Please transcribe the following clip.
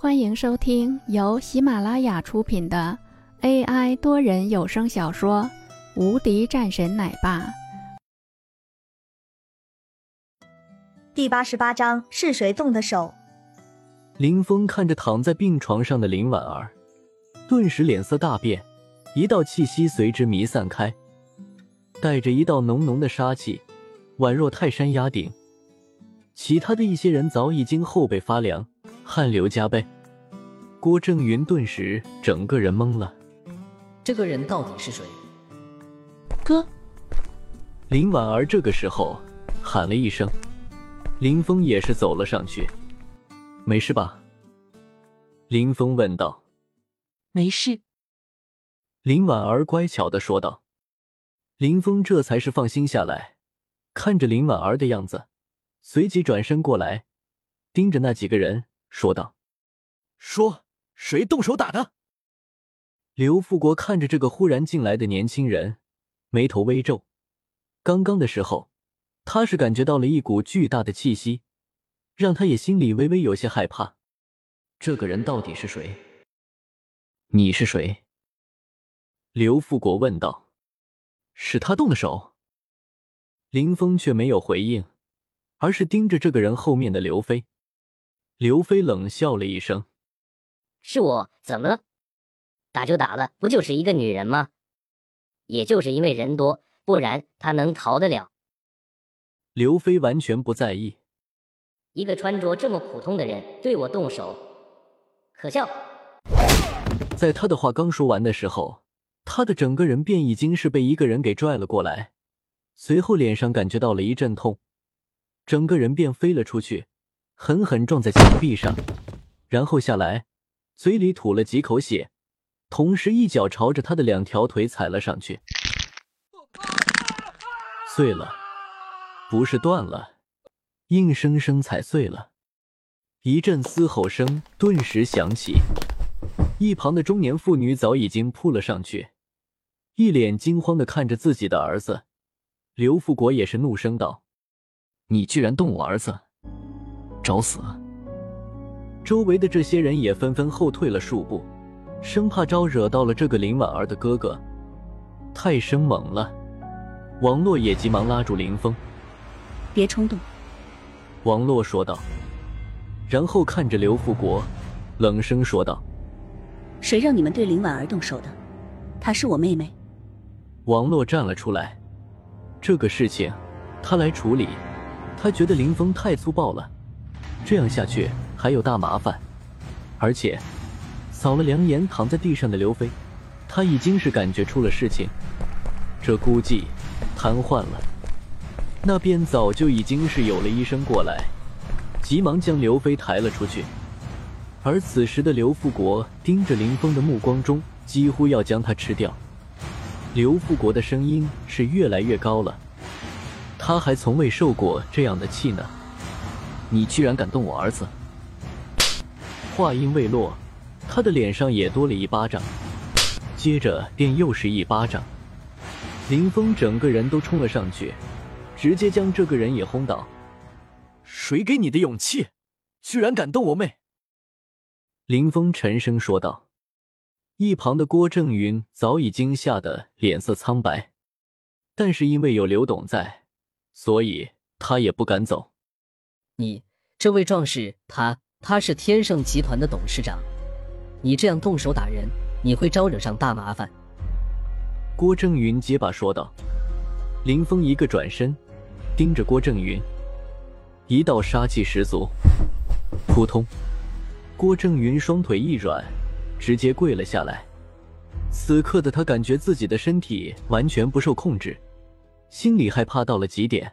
欢迎收听由喜马拉雅出品的 AI 多人有声小说《无敌战神奶爸》第八十八章：是谁动的手？林峰看着躺在病床上的林婉儿，顿时脸色大变，一道气息随之弥散开，带着一道浓浓的杀气，宛若泰山压顶。其他的一些人早已经后背发凉。汗流浃背，郭正云顿时整个人懵了。这个人到底是谁？哥，林婉儿这个时候喊了一声，林峰也是走了上去。没事吧？林峰问道。没事。林婉儿乖巧的说道。林峰这才是放心下来，看着林婉儿的样子，随即转身过来，盯着那几个人。说道：“说谁动手打的？”刘富国看着这个忽然进来的年轻人，眉头微皱。刚刚的时候，他是感觉到了一股巨大的气息，让他也心里微微有些害怕。这个人到底是谁？你是谁？刘富国问道。是他动的手。林峰却没有回应，而是盯着这个人后面的刘飞。刘飞冷笑了一声：“是我，怎么了？打就打了，不就是一个女人吗？也就是因为人多，不然他能逃得了？”刘飞完全不在意。一个穿着这么普通的人对我动手，可笑！在他的话刚说完的时候，他的整个人便已经是被一个人给拽了过来，随后脸上感觉到了一阵痛，整个人便飞了出去。狠狠撞在墙壁上，然后下来，嘴里吐了几口血，同时一脚朝着他的两条腿踩了上去，碎了，不是断了，硬生生踩碎了。一阵嘶吼声顿时响起，一旁的中年妇女早已经扑了上去，一脸惊慌的看着自己的儿子。刘富国也是怒声道：“你居然动我儿子！”找死！周围的这些人也纷纷后退了数步，生怕招惹到了这个林婉儿的哥哥。太生猛了！王洛也急忙拉住林峰：“别冲动。”王洛说道，然后看着刘富国，冷声说道：“谁让你们对林婉儿动手的？她是我妹妹。”王洛站了出来：“这个事情他来处理，他觉得林峰太粗暴了。”这样下去还有大麻烦，而且扫了两眼躺在地上的刘飞，他已经是感觉出了事情，这估计瘫痪了。那边早就已经是有了医生过来，急忙将刘飞抬了出去。而此时的刘富国盯着林峰的目光中，几乎要将他吃掉。刘富国的声音是越来越高了，他还从未受过这样的气呢。你居然敢动我儿子！话音未落，他的脸上也多了一巴掌，接着便又是一巴掌。林峰整个人都冲了上去，直接将这个人也轰倒。谁给你的勇气，居然敢动我妹？林峰沉声说道。一旁的郭正云早已经吓得脸色苍白，但是因为有刘董在，所以他也不敢走。你这位壮士，他他是天盛集团的董事长，你这样动手打人，你会招惹上大麻烦。郭正云结巴说道。林峰一个转身，盯着郭正云，一道杀气十足。扑通，郭正云双腿一软，直接跪了下来。此刻的他感觉自己的身体完全不受控制，心里害怕到了极点。